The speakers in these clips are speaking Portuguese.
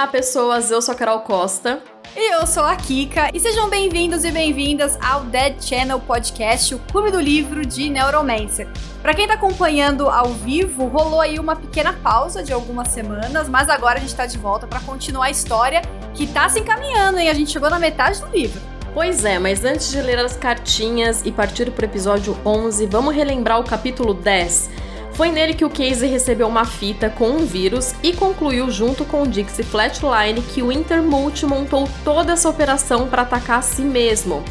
Olá, pessoas. Eu sou a Carol Costa. E eu sou a Kika. E sejam bem-vindos e bem-vindas ao Dead Channel Podcast, o clube do livro de Neuromancer. Para quem tá acompanhando ao vivo, rolou aí uma pequena pausa de algumas semanas, mas agora a gente tá de volta para continuar a história que tá se encaminhando, hein? A gente chegou na metade do livro. Pois é, mas antes de ler as cartinhas e partir pro episódio 11, vamos relembrar o capítulo 10 foi nele que o Casey recebeu uma fita com um vírus e concluiu junto com o Dixie Flatline que o Intermult montou toda essa operação para atacar a si mesmo.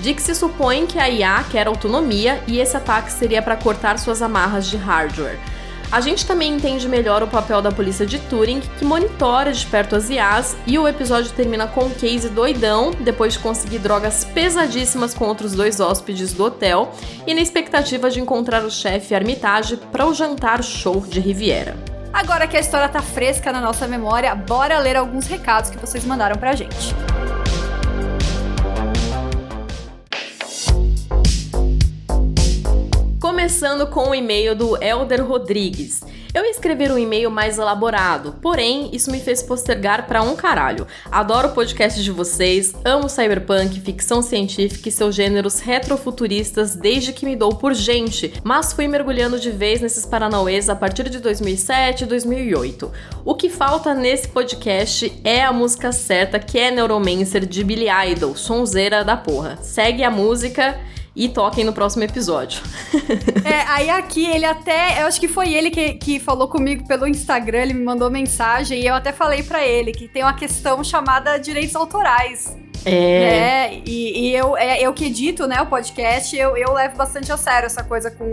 Dixie supõe que a IA quer autonomia e esse ataque seria para cortar suas amarras de hardware. A gente também entende melhor o papel da polícia de Turing, que monitora de perto as IAs, e o episódio termina com o Casey doidão, depois de conseguir drogas pesadíssimas com outros dois hóspedes do hotel, e na expectativa de encontrar o chefe Armitage para o jantar show de Riviera. Agora que a história tá fresca na nossa memória, bora ler alguns recados que vocês mandaram pra gente. Começando com o e-mail do Elder Rodrigues. Eu ia escrever um e-mail mais elaborado, porém, isso me fez postergar para um caralho. Adoro o podcast de vocês, amo cyberpunk, ficção científica e seus gêneros retrofuturistas desde que me dou por gente, mas fui mergulhando de vez nesses paranauês a partir de 2007 e 2008. O que falta nesse podcast é a música certa, que é Neuromancer de Billy Idol, sonzeira da porra. Segue a música e toquem no próximo episódio. é, aí aqui ele até. Eu acho que foi ele que, que falou comigo pelo Instagram, ele me mandou mensagem e eu até falei para ele que tem uma questão chamada direitos autorais. É. é e, e eu, é, eu que edito, né, o podcast, eu, eu levo bastante a sério essa coisa com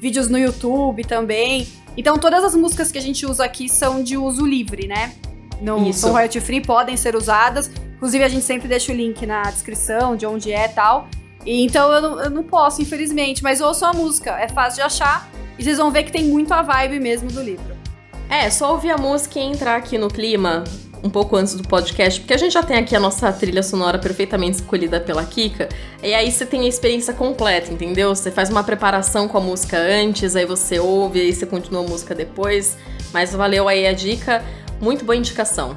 vídeos no YouTube também. Então todas as músicas que a gente usa aqui são de uso livre, né? Não Isso. são royalty free, podem ser usadas. Inclusive a gente sempre deixa o link na descrição de onde é e tal. Então eu não, eu não posso, infelizmente, mas ouçam a música, é fácil de achar e vocês vão ver que tem muito a vibe mesmo do livro. É, só ouvir a música e entrar aqui no clima um pouco antes do podcast, porque a gente já tem aqui a nossa trilha sonora perfeitamente escolhida pela Kika, e aí você tem a experiência completa, entendeu? Você faz uma preparação com a música antes, aí você ouve, aí você continua a música depois. Mas valeu aí a dica, muito boa indicação.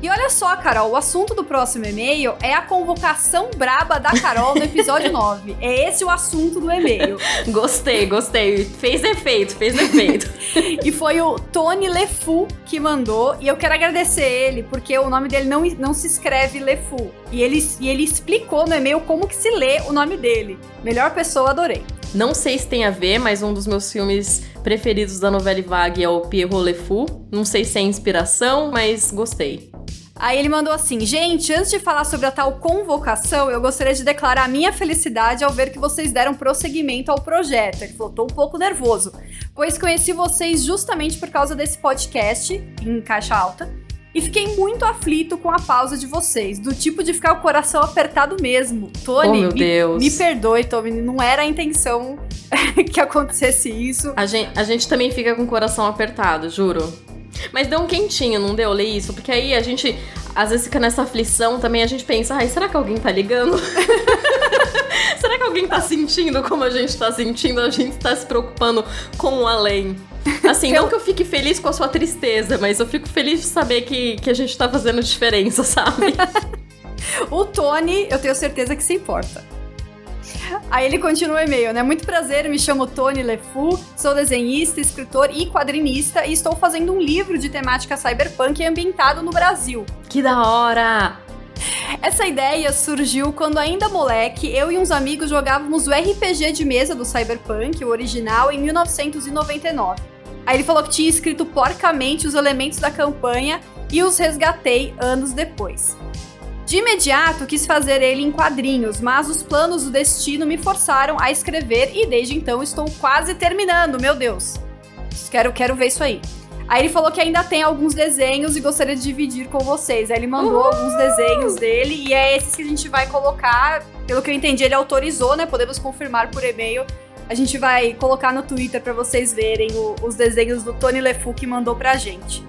E olha só, Carol, o assunto do próximo e-mail é a convocação braba da Carol no episódio 9. É esse o assunto do e-mail. gostei, gostei. Fez efeito, fez efeito. e foi o Tony Lefu que mandou. E eu quero agradecer ele, porque o nome dele não, não se escreve Lefu. E ele, e ele explicou no e-mail como que se lê o nome dele. Melhor pessoa, adorei. Não sei se tem a ver, mas um dos meus filmes preferidos da novela Vague é o Pierrot Le Fou. Não sei se é inspiração, mas gostei. Aí ele mandou assim: Gente, antes de falar sobre a tal convocação, eu gostaria de declarar minha felicidade ao ver que vocês deram prosseguimento ao projeto. Ele falou: Tô um pouco nervoso, pois conheci vocês justamente por causa desse podcast, em caixa alta, e fiquei muito aflito com a pausa de vocês, do tipo de ficar o coração apertado mesmo. Tony, oh, meu me, Deus. me perdoe, Tony, não era a intenção que acontecesse isso. A gente, a gente também fica com o coração apertado, juro. Mas deu um quentinho, não deu ler isso? Porque aí a gente, às vezes, fica nessa aflição também, a gente pensa, ai, será que alguém tá ligando? será que alguém tá sentindo como a gente tá sentindo? A gente tá se preocupando com o além. Assim, não que eu fique feliz com a sua tristeza, mas eu fico feliz de saber que, que a gente tá fazendo diferença, sabe? o Tony, eu tenho certeza que se importa. Aí ele continua o e-mail, né? Muito prazer, me chamo Tony LeFou, sou desenhista, escritor e quadrinista e estou fazendo um livro de temática cyberpunk ambientado no Brasil. Que da hora! Essa ideia surgiu quando ainda moleque, eu e uns amigos jogávamos o RPG de mesa do Cyberpunk, o original, em 1999. Aí ele falou que tinha escrito porcamente os elementos da campanha e os resgatei anos depois. De imediato quis fazer ele em quadrinhos, mas os planos do destino me forçaram a escrever e desde então estou quase terminando, meu Deus. Quero, quero ver isso aí. Aí ele falou que ainda tem alguns desenhos e gostaria de dividir com vocês. Aí ele mandou alguns desenhos dele e é esses que a gente vai colocar. Pelo que eu entendi, ele autorizou, né? Podemos confirmar por e-mail. A gente vai colocar no Twitter para vocês verem o, os desenhos do Tony LeFou que mandou pra gente.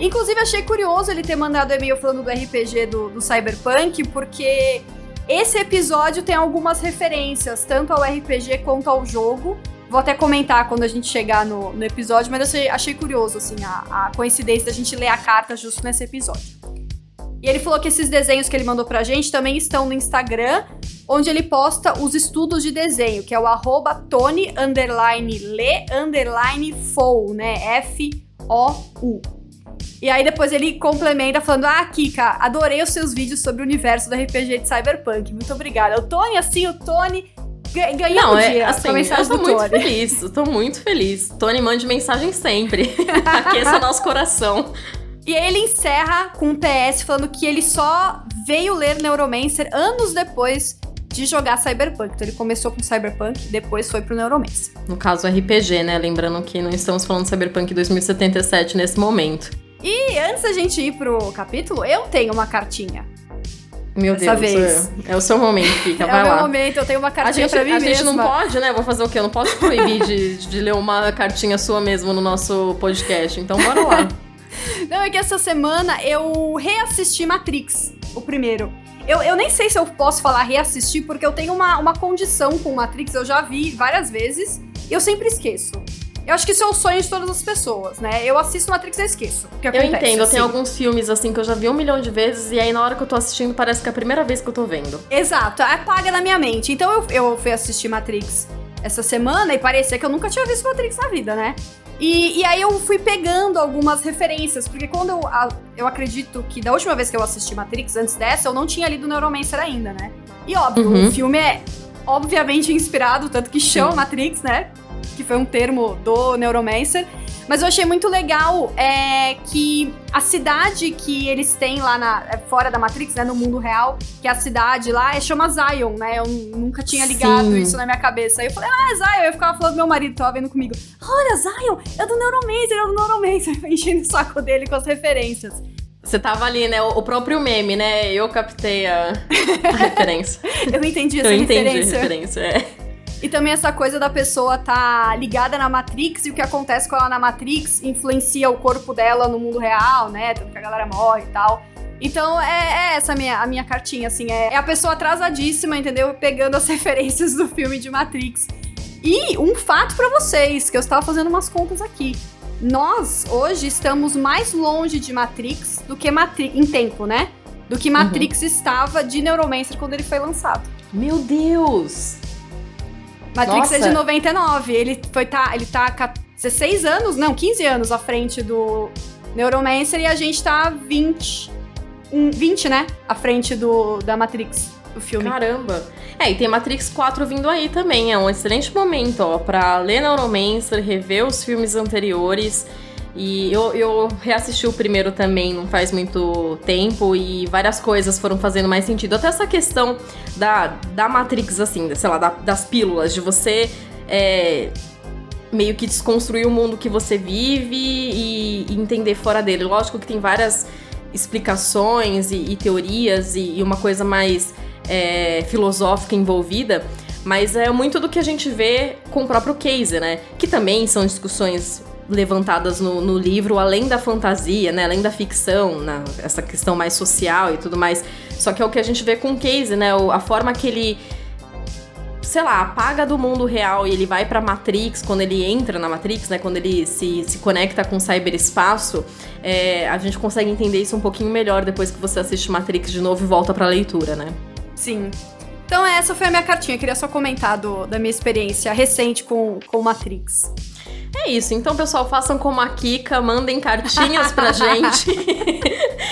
Inclusive, achei curioso ele ter mandado e-mail falando do RPG do, do Cyberpunk, porque esse episódio tem algumas referências, tanto ao RPG quanto ao jogo. Vou até comentar quando a gente chegar no, no episódio, mas achei, achei curioso, assim, a, a coincidência da gente ler a carta justo nesse episódio. E ele falou que esses desenhos que ele mandou pra gente também estão no Instagram, onde ele posta os estudos de desenho, que é o arroba Tony underline le underline né? F-O-U. E aí depois ele complementa falando: Ah, Kika, adorei os seus vídeos sobre o universo do RPG de Cyberpunk. Muito obrigada. O Tony, assim, o Tony ganhou Não, um é dia assim, mensagem eu tô muito Tony. feliz, eu tô muito feliz. Tony, mande mensagem sempre. Aqueça nosso coração. E aí ele encerra com um PS falando que ele só veio ler Neuromancer anos depois de jogar Cyberpunk. Então ele começou com Cyberpunk, depois foi pro Neuromancer. No caso, RPG, né? Lembrando que não estamos falando de Cyberpunk 2077 nesse momento. E antes da gente ir pro capítulo, eu tenho uma cartinha. Meu Dessa Deus, vez. é, é o seu momento, Kika, é vai o meu lá. momento, eu tenho uma A cartinha gente, pra mim a gente mesma. não pode, né? Vou fazer o quê? Eu não posso proibir de, de ler uma cartinha sua mesmo no nosso podcast. Então bora lá. Não, é que essa semana eu reassisti Matrix, o primeiro. Eu, eu nem sei se eu posso falar reassistir, porque eu tenho uma, uma condição com Matrix, eu já vi várias vezes, e eu sempre esqueço. Eu acho que isso é o sonho de todas as pessoas, né? Eu assisto Matrix e eu esqueço. O que Eu acontece, entendo, eu tenho assim. alguns filmes assim que eu já vi um milhão de vezes e aí na hora que eu tô assistindo parece que é a primeira vez que eu tô vendo. Exato, apaga na minha mente. Então eu, eu fui assistir Matrix essa semana e parecia que eu nunca tinha visto Matrix na vida, né? E, e aí eu fui pegando algumas referências, porque quando eu, a- eu acredito que da última vez que eu assisti Matrix, antes dessa, eu não tinha lido Neuromancer ainda, né? E óbvio, Uhum. o filme é obviamente inspirado, tanto que chama. Matrix, né? Que foi um termo do Neuromancer. Mas eu achei muito legal é, que a cidade que eles têm lá na, é, fora da Matrix, né, no mundo real, que é a cidade lá, é, chama Zion, né? Eu nunca tinha ligado Sim. isso na minha cabeça. Aí eu falei, ah, é Zion. Eu ficava falando pro meu marido, tava vendo comigo. Olha, Zion, é do Neuromancer, é do Neuromancer. Enchendo o saco dele com as referências. Você tava ali, né? O próprio meme, né? Eu captei a, a referência. Eu entendi essa eu entendi referência. a referência. É. E também essa coisa da pessoa tá ligada na Matrix e o que acontece com ela na Matrix influencia o corpo dela no mundo real, né? Tanto que a galera morre e tal. Então é, é essa a minha, a minha cartinha, assim. É, é a pessoa atrasadíssima, entendeu? Pegando as referências do filme de Matrix. E um fato pra vocês, que eu estava fazendo umas contas aqui. Nós, hoje, estamos mais longe de Matrix do que Matrix. Em tempo, né? Do que Matrix estava de Neuromancer quando ele foi lançado. Meu Deus! Matrix é Nossa. de 99. Ele foi tá, ele tá ca- 16 anos, não, 15 anos à frente do Neuromancer e a gente tá 20 um, 20, né? À frente do da Matrix, do filme. Caramba! É, e tem Matrix 4 vindo aí também. É um excelente momento, ó, pra ler Neuromancer, rever os filmes anteriores. E eu, eu reassisti o primeiro também não faz muito tempo e várias coisas foram fazendo mais sentido. Até essa questão da, da Matrix, assim, sei lá, da- das pílulas, de você é, meio que desconstruir o mundo que você vive e, e entender fora dele. Lógico que tem várias explicações e, e teorias e, e uma coisa mais é, filosófica envolvida, mas é muito do que a gente vê com o próprio Case, né? Que também são discussões levantadas no, no livro, além da fantasia, né? Além da ficção, né? essa questão mais social e tudo mais. Só que é o que a gente vê com o Case, né? O- a forma que ele sei lá, apaga do mundo real e ele vai pra Matrix, quando ele entra na Matrix, né? Quando ele se, se conecta com o cyberespaço, é, a gente consegue entender isso um pouquinho melhor depois que você assiste Matrix de novo e volta pra leitura, né? Sim. Então essa foi a minha cartinha. Eu queria só comentar do- da minha experiência recente com, com Matrix. É isso, então pessoal, façam como a Kika, mandem cartinhas pra gente.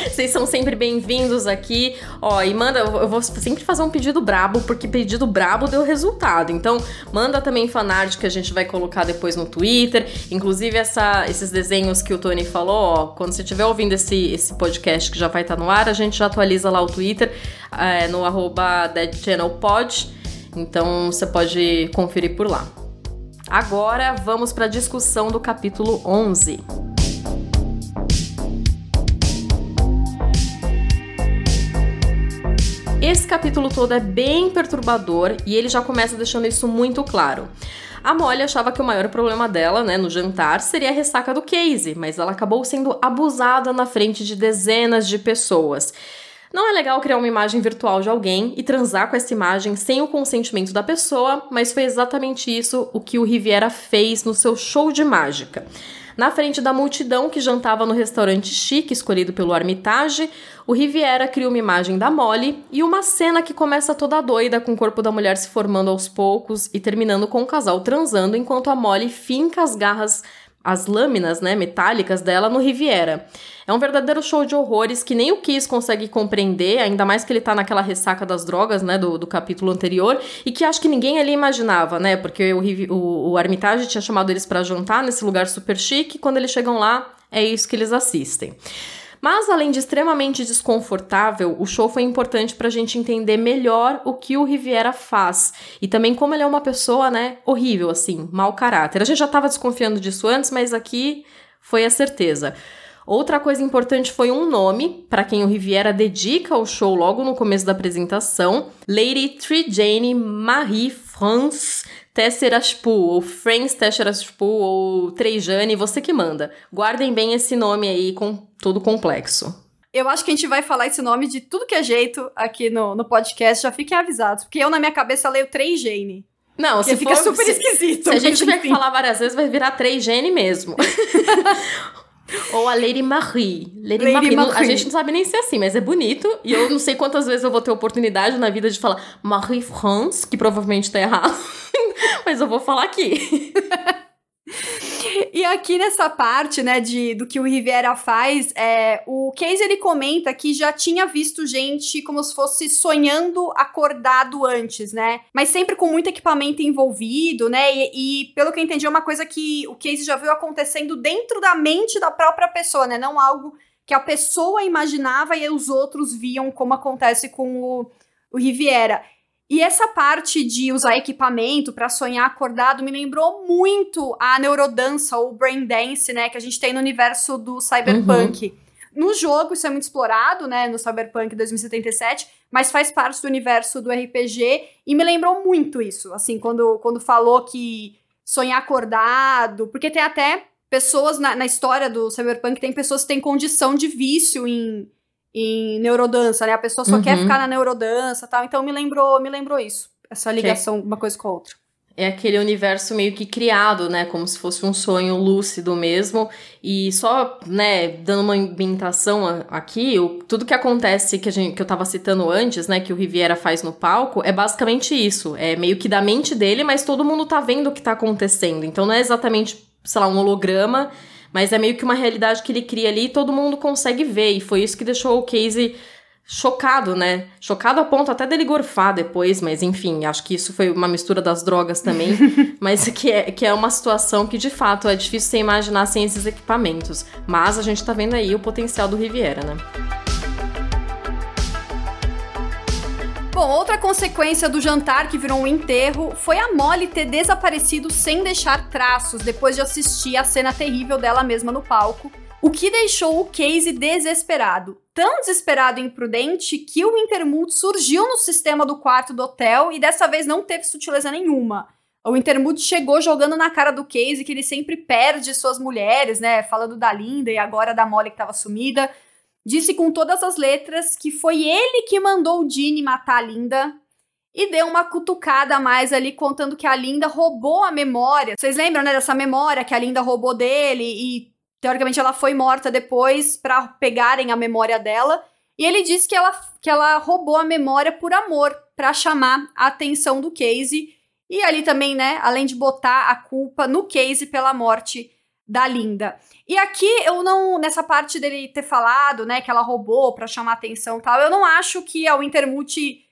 Vocês são sempre bem-vindos aqui. Ó, e manda, eu vou sempre fazer um pedido brabo, porque pedido brabo deu resultado. Então, manda também fanart que a gente vai colocar depois no Twitter. Inclusive, essa, esses desenhos que o Tony falou, ó, quando você estiver ouvindo esse, esse podcast que já vai estar no ar, a gente já atualiza lá o Twitter é, no arroba deadchannelpod. Então, você pode conferir por lá. Agora vamos para a discussão do capítulo 11. Esse capítulo todo é bem perturbador e ele já começa deixando isso muito claro. A Molly achava que o maior problema dela, né, no jantar, seria a ressaca do Casey, mas ela acabou sendo abusada na frente de dezenas de pessoas. Não é legal criar uma imagem virtual de alguém e transar com essa imagem sem o consentimento da pessoa, mas foi exatamente isso o que o Riviera fez no seu show de mágica. Na frente da multidão que jantava no restaurante chique escolhido pelo Armitage, o Riviera cria uma imagem da Molly e uma cena que começa toda doida com o corpo da mulher se formando aos poucos e terminando com o casal transando enquanto a Molly finca as garras as lâminas, né, metálicas dela no Riviera. É um verdadeiro show de horrores que nem o Kiss consegue compreender, ainda mais que ele tá naquela ressaca das drogas, né, do, do capítulo anterior, e que acho que ninguém ali imaginava, né, porque o, o, o Armitage tinha chamado eles para jantar nesse lugar super chique, e quando eles chegam lá, é isso que eles assistem. Mas, além de extremamente desconfortável, o show foi importante para a gente entender melhor o que o Riviera faz. E também como ele é uma pessoa, né, horrível, assim, mau caráter. A gente já estava desconfiando disso antes, mas aqui foi a certeza. Outra coisa importante foi um nome, para quem o Riviera dedica o show logo no começo da apresentação: Lady Trijane Marie France Tesseraspu, ou Friends Tesseraspu, ou Trejane, você que manda. Guardem bem esse nome aí com todo complexo. Eu acho que a gente vai falar esse nome de tudo que é jeito aqui no, no podcast, já fiquem avisados. Porque eu, na minha cabeça, leio Trejane. Não, se fica for, super se, esquisito. Se a gente tiver que falar várias vezes, vai virar Trejane mesmo. Ou a Lady Marie. Lady, Lady Marie. Marie. A gente não sabe nem se é assim, mas é bonito. E eu não sei quantas vezes eu vou ter oportunidade na vida de falar Marie France, que provavelmente tá errado. mas eu vou falar aqui. E aqui nessa parte, né, de, do que o Rivera faz, é, o Case ele comenta que já tinha visto gente como se fosse sonhando acordado antes, né? Mas sempre com muito equipamento envolvido, né? E, e pelo que eu entendi, é uma coisa que o Case já viu acontecendo dentro da mente da própria pessoa, né? Não algo que a pessoa imaginava e os outros viam como acontece com o, o Riviera. E essa parte de usar equipamento para sonhar acordado me lembrou muito a neurodança ou brain dance, né, que a gente tem no universo do cyberpunk. Uhum. No jogo isso é muito explorado, né, no Cyberpunk 2077, mas faz parte do universo do RPG e me lembrou muito isso, assim, quando, quando falou que sonhar acordado, porque tem até pessoas na, na história do Cyberpunk, tem pessoas que têm condição de vício em em neurodança, né? A pessoa só uhum. quer ficar na neurodança tal. Então me lembrou, me lembrou isso. Essa ligação de uma coisa com a outra. É aquele universo meio que criado, né? Como se fosse um sonho lúcido mesmo. E só, né, dando uma ambientação aqui, o, tudo que acontece que, a gente, que eu tava citando antes, né? Que o Riviera faz no palco, é basicamente isso. É meio que da mente dele, mas todo mundo tá vendo o que tá acontecendo. Então não é exatamente, sei lá, um holograma mas é meio que uma realidade que ele cria ali e todo mundo consegue ver. E foi isso que deixou o Casey chocado, né? Chocado a ponto até dele gorfar depois, mas enfim, acho que isso foi uma mistura das drogas também. mas que é, que é uma situação que de fato é difícil você imaginar sem esses equipamentos. Mas a gente tá vendo aí o potencial do Riviera, né? Bom, outra consequência do jantar que virou um enterro foi a Molly ter desaparecido sem deixar traços depois de assistir a cena terrível dela mesma no palco, o que deixou o Casey desesperado. Tão desesperado e imprudente que o Intermute surgiu no sistema do quarto do hotel e dessa vez não teve sutileza nenhuma. O Intermute chegou jogando na cara do Casey que ele sempre perde suas mulheres, né? Falando da Linda e agora da Molly que estava sumida disse com todas as letras que foi ele que mandou o Dini matar a Linda e deu uma cutucada a mais ali contando que a Linda roubou a memória. Vocês lembram, né, dessa memória que a Linda roubou dele e teoricamente ela foi morta depois para pegarem a memória dela. E ele disse que ela, que ela roubou a memória por amor, para chamar a atenção do Casey. E ali também, né, além de botar a culpa no Casey pela morte da Linda. E aqui eu não, nessa parte dele ter falado, né, que ela roubou para chamar atenção e tal, eu não acho que a Wintermute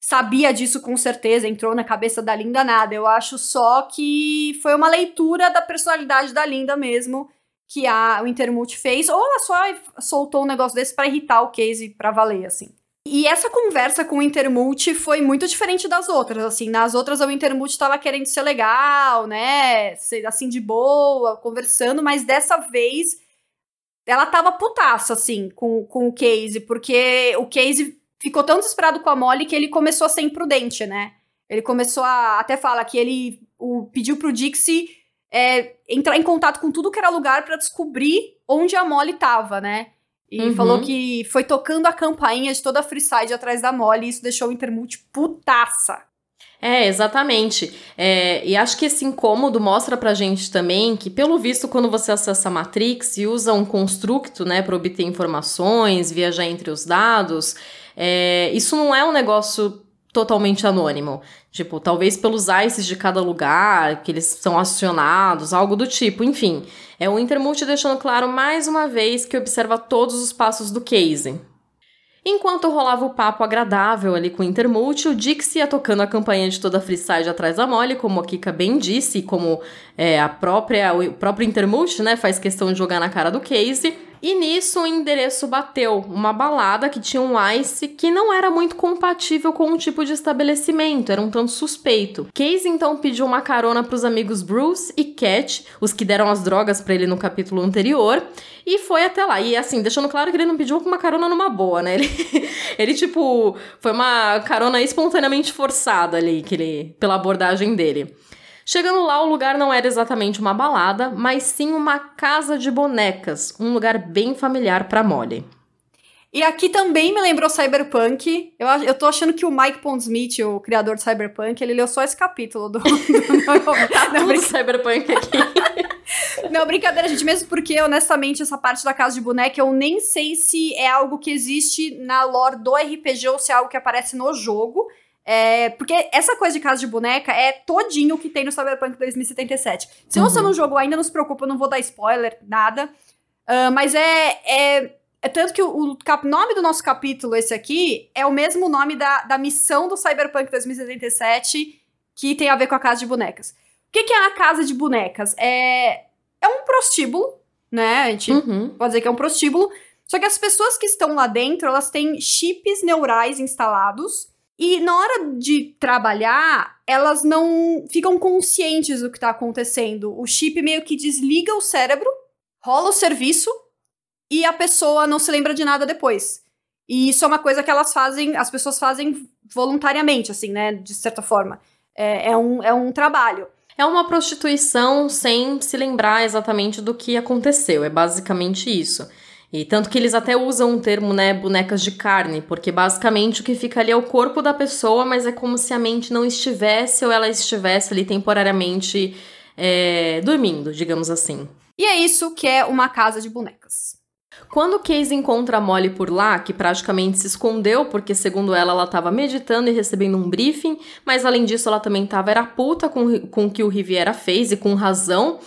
sabia disso com certeza, entrou na cabeça da Linda nada. Eu acho só que foi uma leitura da personalidade da Linda mesmo que a Wintermute fez, ou ela só soltou um negócio desse para irritar o Casey para valer assim. E essa conversa com o Intermult foi muito diferente das outras, assim, nas outras o Intermult tava querendo ser legal, né, ser assim de boa, conversando, mas dessa vez ela tava putaça, assim, com, com o Casey, porque o Casey ficou tão desesperado com a Molly que ele começou a ser imprudente, né, ele começou a, até fala que ele o, pediu pro Dixie é, entrar em contato com tudo que era lugar para descobrir onde a Molly tava, né, E Uhum. falou que foi tocando a campainha de toda a Freeside atrás da Molly e isso deixou o Intermult putaça. É, exatamente. É, e acho que esse incômodo mostra pra gente também que, pelo visto, quando você acessa a Matrix e usa um constructo, né, para obter informações, viajar entre os dados, é, isso não é um negócio totalmente anônimo. Tipo, talvez pelos ICEs de cada lugar, que eles são acionados, algo do tipo. Enfim, é o Intermult deixando claro mais uma vez que observa todos os passos do case. Enquanto rolava o papo agradável ali com o Intermult, o Dix ia tocando a campanha de toda a Freeside atrás da Molly, como a Kika bem disse, como é, a própria, o próprio Intermult, né, faz questão de jogar na cara do Case. E nisso o endereço bateu, uma balada que tinha um ice que não era muito compatível com o tipo de estabelecimento, era um tanto suspeito. Case então pediu uma carona para os amigos Bruce e Cat, os que deram as drogas para ele no capítulo anterior, e foi até lá. E assim, deixando claro que ele não pediu uma carona numa boa, né? Ele, ele tipo, foi uma carona espontaneamente forçada ali, que ele, pela abordagem dele. Chegando lá, o lugar não era exatamente uma balada, mas sim uma casa de bonecas, um lugar bem familiar para Molly. E aqui também me lembrou Cyberpunk. Eu, eu tô achando que o Mike Pondsmith, o criador de Cyberpunk, ele leu só esse capítulo do. do- Tudo brin- cyberpunk aqui. não, brincadeira, gente. Mesmo porque, honestamente, essa parte da casa de boneca eu nem sei se é algo que existe na lore do RPG ou se é algo que aparece no jogo. É, porque essa coisa de casa de boneca é todinho o que tem no Cyberpunk 2077. Se você Uhum. não jogou ainda, não se preocupa, eu não vou dar spoiler, nada. Ah, mas é, é, é tanto que o, o cap- nome do nosso capítulo, esse aqui, é o mesmo nome da, da missão do Cyberpunk 2077, que tem a ver com a casa de bonecas. O que, que é a casa de bonecas? É, é um prostíbulo, né? A gente Uhum. pode dizer que é um prostíbulo. Só que as pessoas que estão lá dentro, elas têm chips neurais instalados. E na hora de trabalhar, elas não ficam conscientes do que tá acontecendo. O chip meio que desliga o cérebro, rola o serviço e a pessoa não se lembra de nada depois. E isso é uma coisa que elas fazem, as pessoas fazem voluntariamente, assim, né? De certa forma. É, é um, é um trabalho. É uma prostituição sem se lembrar exatamente do que aconteceu. É basicamente isso. E tanto que eles até usam o termo, né, bonecas de carne, porque basicamente o que fica ali é o corpo da pessoa, mas é como se a mente não estivesse ou ela estivesse ali temporariamente é, dormindo, digamos assim. E é isso que é uma casa de bonecas. Quando Case encontra a Molly por lá, que praticamente se escondeu, porque segundo ela, ela estava meditando e recebendo um briefing, mas além disso ela também estava era puta com, com o que o Riviera fez e com razão,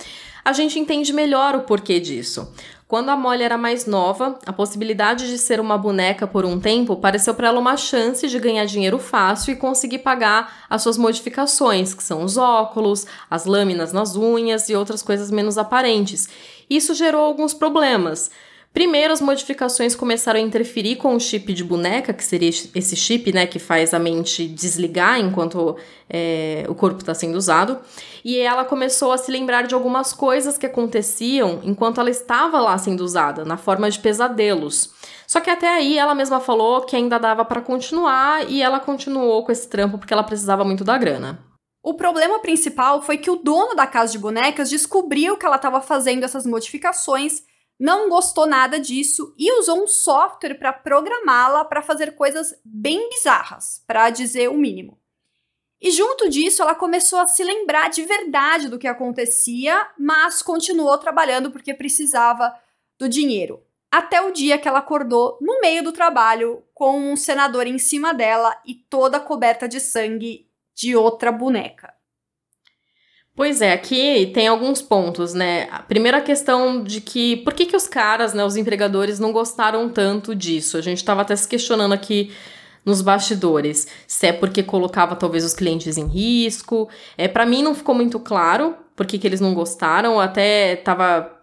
a gente entende melhor o porquê disso. Quando a Molly era mais nova, a possibilidade de ser uma boneca por um tempo pareceu para ela uma chance de ganhar dinheiro fácil e conseguir pagar as suas modificações, que são os óculos, as lâminas nas unhas e outras coisas menos aparentes. Isso gerou alguns problemas. Primeiro, as modificações começaram a interferir com o chip de boneca, que seria esse chip, né, que faz a mente desligar enquanto é, o corpo está sendo usado. E ela começou a se lembrar de algumas coisas que aconteciam enquanto ela estava lá sendo usada, na forma de pesadelos. Só que até aí ela mesma falou que ainda dava para continuar e ela continuou com esse trampo porque ela precisava muito da grana. O problema principal foi que o dono da casa de bonecas descobriu que ela estava fazendo essas modificações, não gostou nada disso e usou um software para programá-la para fazer coisas bem bizarras, para dizer o mínimo. E junto disso, ela começou a se lembrar de verdade do que acontecia, mas continuou trabalhando porque precisava do dinheiro. Até o dia que ela acordou no meio do trabalho com um senador em cima dela e toda coberta de sangue de outra boneca. Pois é, aqui tem alguns pontos, né? A primeira questão de que por que, que os caras, né, os empregadores, não gostaram tanto disso? A gente estava até se questionando aqui nos bastidores, se é porque colocava talvez os clientes em risco. É, para mim não ficou muito claro por que, que eles não gostaram. Até tava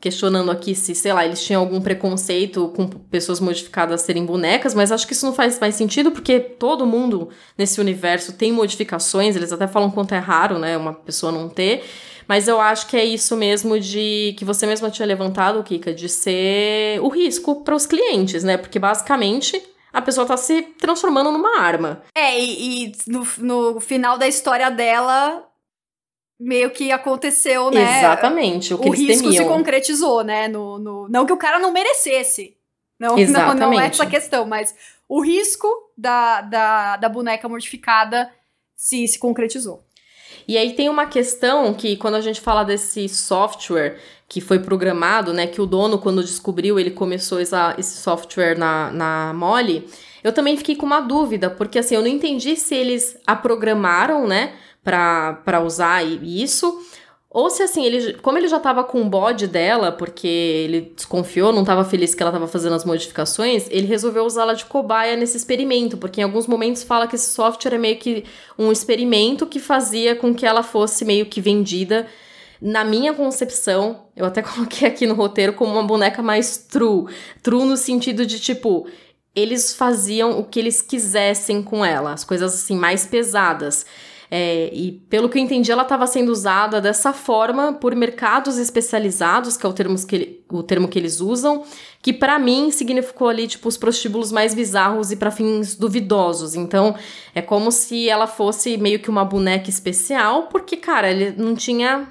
questionando aqui se, sei lá, eles tinham algum preconceito com pessoas modificadas serem bonecas, mas acho que isso não faz mais sentido porque todo mundo nesse universo tem modificações, eles até falam quanto é raro, né, uma pessoa não ter, mas eu acho que é isso mesmo de que você mesma tinha levantado, Kika, de ser o risco para os clientes, né? Porque basicamente a pessoa tá se transformando numa arma. É, e, e no, no final da história dela, meio que aconteceu, né? Exatamente, o que o eles risco temiam. se concretizou, né? No, no, não que o cara não merecesse, Não, não, não é essa questão, mas o risco da, da, da boneca mortificada se, se concretizou. E aí tem uma questão que quando a gente fala desse software que foi programado, né, que o dono quando descobriu, ele começou essa, esse software na, na Molly, eu também fiquei com uma dúvida, porque assim, eu não entendi se eles a programaram, né, para usar isso, ou se assim, ele, como ele já tava com o bode dela, porque ele desconfiou, não tava feliz que ela tava fazendo as modificações, ele resolveu usá-la de cobaia nesse experimento, porque em alguns momentos fala que esse software é meio que um experimento que fazia com que ela fosse meio que vendida. Na minha concepção, eu até coloquei aqui no roteiro como uma boneca mais true. True no sentido de tipo, eles faziam o que eles quisessem com ela, as coisas assim mais pesadas. É, e pelo que eu entendi, ela estava sendo usada dessa forma por mercados especializados, que é o termo que, ele, o termo que eles usam, que para mim significou ali tipo os prostíbulos mais bizarros e para fins duvidosos. Então, é como se ela fosse meio que uma boneca especial, porque cara, ele não tinha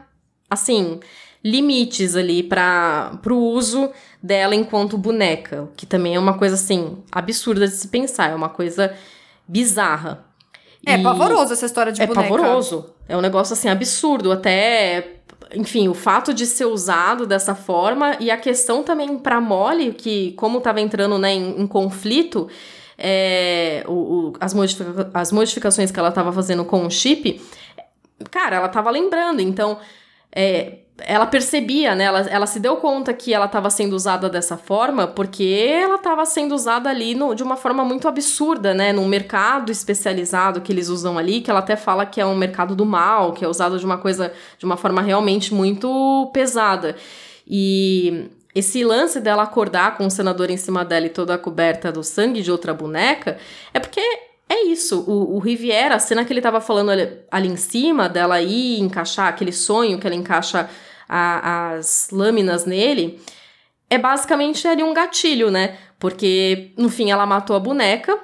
assim, limites ali para o uso dela enquanto boneca, que também é uma coisa assim absurda de se pensar, é uma coisa bizarra. É e pavoroso essa história de é boneca. É pavoroso. É um negócio assim absurdo, até enfim, o fato de ser usado dessa forma e a questão também para Molly, que como estava entrando né, em, em conflito, é, o, o, as, modifica as modificações que ela estava fazendo com o chip, cara, ela estava lembrando, então é, ela percebia, né? Ela, ela se deu conta que ela estava sendo usada dessa forma porque ela estava sendo usada ali no, de uma forma muito absurda, né? Num mercado especializado que eles usam ali, que ela até fala que é um mercado do mal, que é usado de uma coisa, de uma forma realmente muito pesada. E esse lance dela acordar com o senador em cima dela e toda coberta do sangue de outra boneca é porque é isso, o, o, Riviera, a cena que ele tava falando ali, ali, em cima, dela ir encaixar aquele sonho que ela encaixa a, as lâminas nele, é basicamente ali um gatilho, né? Porque, no fim, ela matou a boneca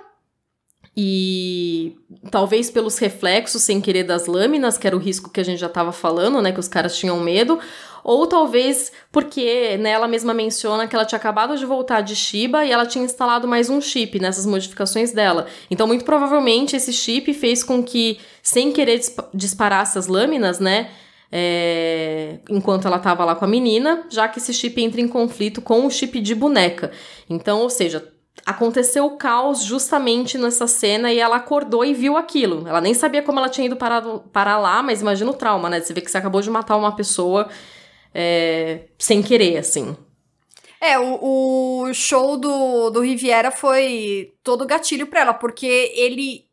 e talvez pelos reflexos sem querer das lâminas, que era o risco que a gente já tava falando, né? Que os caras tinham medo, ou talvez porque né, ela mesma menciona que ela tinha acabado de voltar de Shiba e ela tinha instalado mais um chip nessas modificações dela. Então, muito provavelmente, esse chip fez com que, sem querer disparar essas lâminas, né? É, enquanto ela estava lá com a menina, já que esse chip entra em conflito com o chip de boneca. Então, ou seja, aconteceu o caos justamente nessa cena e ela acordou e viu aquilo. Ela nem sabia como ela tinha ido parar, parar lá, mas imagina o trauma, né? Você vê que você acabou de matar uma pessoa é, sem querer, assim. É, o, o show do, do Riviera foi todo gatilho pra ela, porque ele.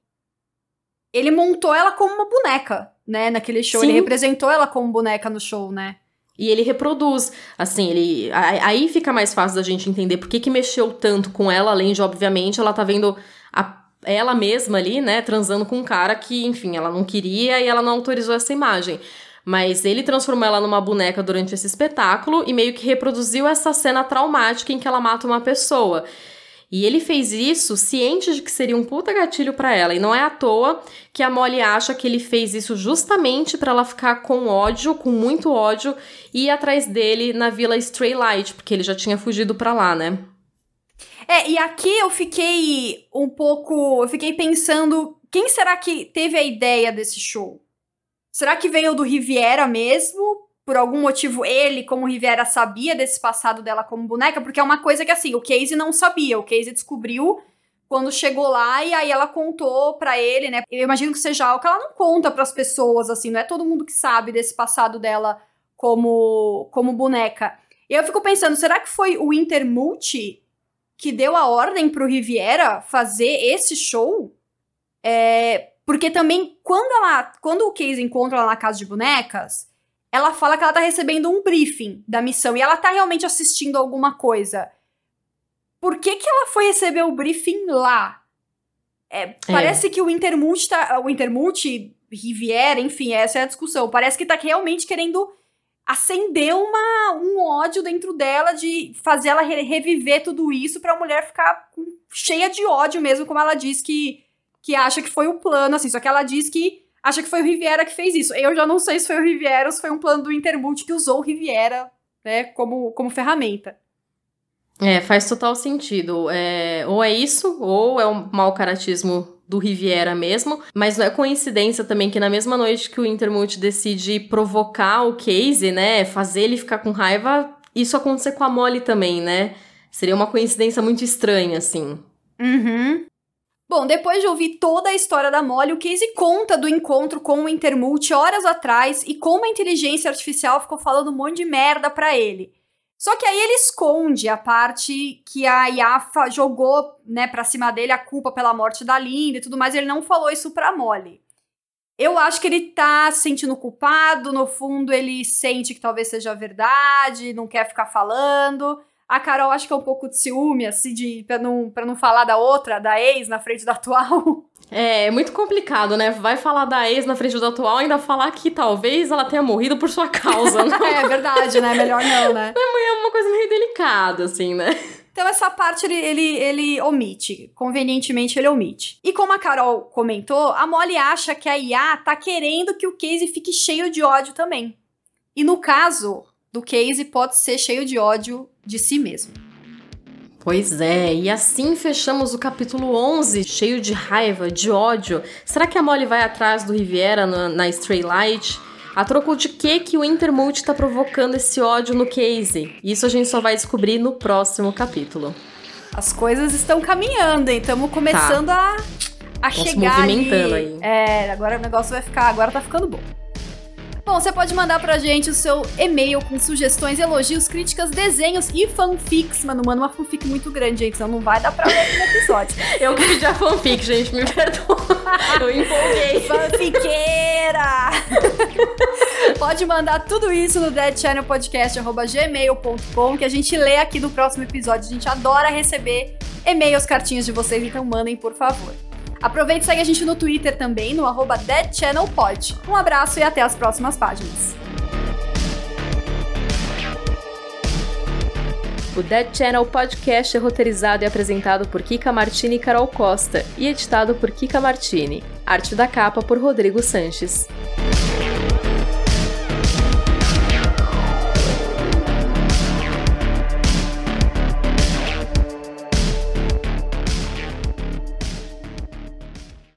Ele montou ela como uma boneca, né? Naquele show. Sim. Ele representou ela como boneca no show, né? E ele reproduz. Assim, ele. Aí fica mais fácil da gente entender por que, que mexeu tanto com ela, além de, obviamente, ela tá vendo a, ela mesma ali, né, transando com um cara que, enfim, ela não queria e ela não autorizou essa imagem. Mas ele transformou ela numa boneca durante esse espetáculo e meio que reproduziu essa cena traumática em que ela mata uma pessoa. E ele fez isso ciente de que seria um puta gatilho para ela. E não é à toa que a Molly acha que ele fez isso justamente para ela ficar com ódio, com muito ódio, e ir atrás dele na Vila Straylight, porque ele já tinha fugido para lá, né? É, e aqui eu fiquei um pouco. Eu fiquei pensando. Quem será que teve a ideia desse show? Será que veio do Riviera mesmo? Por algum motivo, ele, como Riviera, sabia desse passado dela como boneca? Porque é uma coisa que, assim, o Casey não sabia. O Casey descobriu quando chegou lá e aí ela contou para ele, né? Eu imagino que seja algo que ela não conta para as pessoas, assim, não é todo mundo que sabe desse passado dela como, como boneca. E eu fico pensando, será que foi o Intermulti que deu a ordem pro Riviera fazer esse show? É, porque também, quando ela. Quando o Case encontra ela na casa de bonecas, ela fala que ela tá recebendo um briefing da missão e ela tá realmente assistindo alguma coisa. Por que, que ela foi receber o briefing lá? É, é. Parece que o Intermulti tá. O Intermulti, Riviera, enfim, essa é a discussão. Parece que tá realmente querendo acender uma, um ódio dentro dela de fazer ela re reviver tudo isso pra mulher ficar cheia de ódio mesmo, como ela diz que que acha que foi o plano, assim, só que ela diz que acha que foi o Riviera que fez isso. Eu já não sei se foi o Riviera ou se foi um plano do Intermulti que usou o Riviera, né, como, como ferramenta. É, faz total sentido. É, ou é isso, ou é um mau caratismo do Riviera mesmo, mas não é coincidência também que na mesma noite que o Intermult decide provocar o Casey, né, fazer ele ficar com raiva, isso acontecer com a Molly também, né? Seria uma coincidência muito estranha, assim. Uhum. Bom, depois de ouvir toda a história da Molly, o Casey conta do encontro com o Intermult horas atrás e como a inteligência artificial ficou falando um monte de merda pra ele. Só que aí ele esconde a parte que a Yafa jogou, né, pra cima dele a culpa pela morte da Linda e tudo mais, ele não falou isso pra Molly. Eu acho que ele tá se sentindo culpado, no fundo ele sente que talvez seja verdade, não quer ficar falando. A Carol acho que é um pouco de ciúme, assim, de, pra, não, pra não falar da outra, da ex, na frente da atual. É, é muito complicado, né? Vai falar da ex na frente do atual, ainda falar que talvez ela tenha morrido por sua causa. É verdade, né? Melhor não, né? É uma coisa meio delicada, assim, né? Então essa parte ele, ele, ele omite, convenientemente ele omite. E como a Carol comentou, a Molly acha que a IA tá querendo que o Casey fique cheio de ódio também. E no caso do Casey pode ser cheio de ódio de si mesmo. Pois é, e assim fechamos o capítulo 11, cheio de raiva, de ódio. Será que a Molly vai atrás do Riviera na, na Stray Light? A troco de que que o Intermult tá provocando esse ódio no Casey? Isso a gente só vai descobrir no próximo capítulo. As coisas estão caminhando, hein? Estamos começando tá. a, a chegar se movimentando ali. aí. É, agora o negócio vai ficar, agora tá ficando bom. Bom, você pode mandar pra gente o seu e-mail com sugestões, elogios, críticas, desenhos e fanfics. Mano, manda uma fanfic muito grande, gente, senão não vai dar pra ler no episódio. Eu que pedi a fanfic, gente, me perdoa. Eu empolguei. Fanfiqueira! pode mandar tudo isso no deadchannelpodcast.gmail.com que a gente lê aqui no próximo episódio. A gente adora receber e-mails, cartinhas de vocês, então mandem, por favor. Aproveite e segue a gente no Twitter também, no arroba DeadChannelPod. Um abraço e até as próximas páginas. O Dead Channel Podcast é roteirizado e apresentado por Kika Martini e Carol Costa e editado por Kika Martini. Arte da capa por Rodrigo Sanches.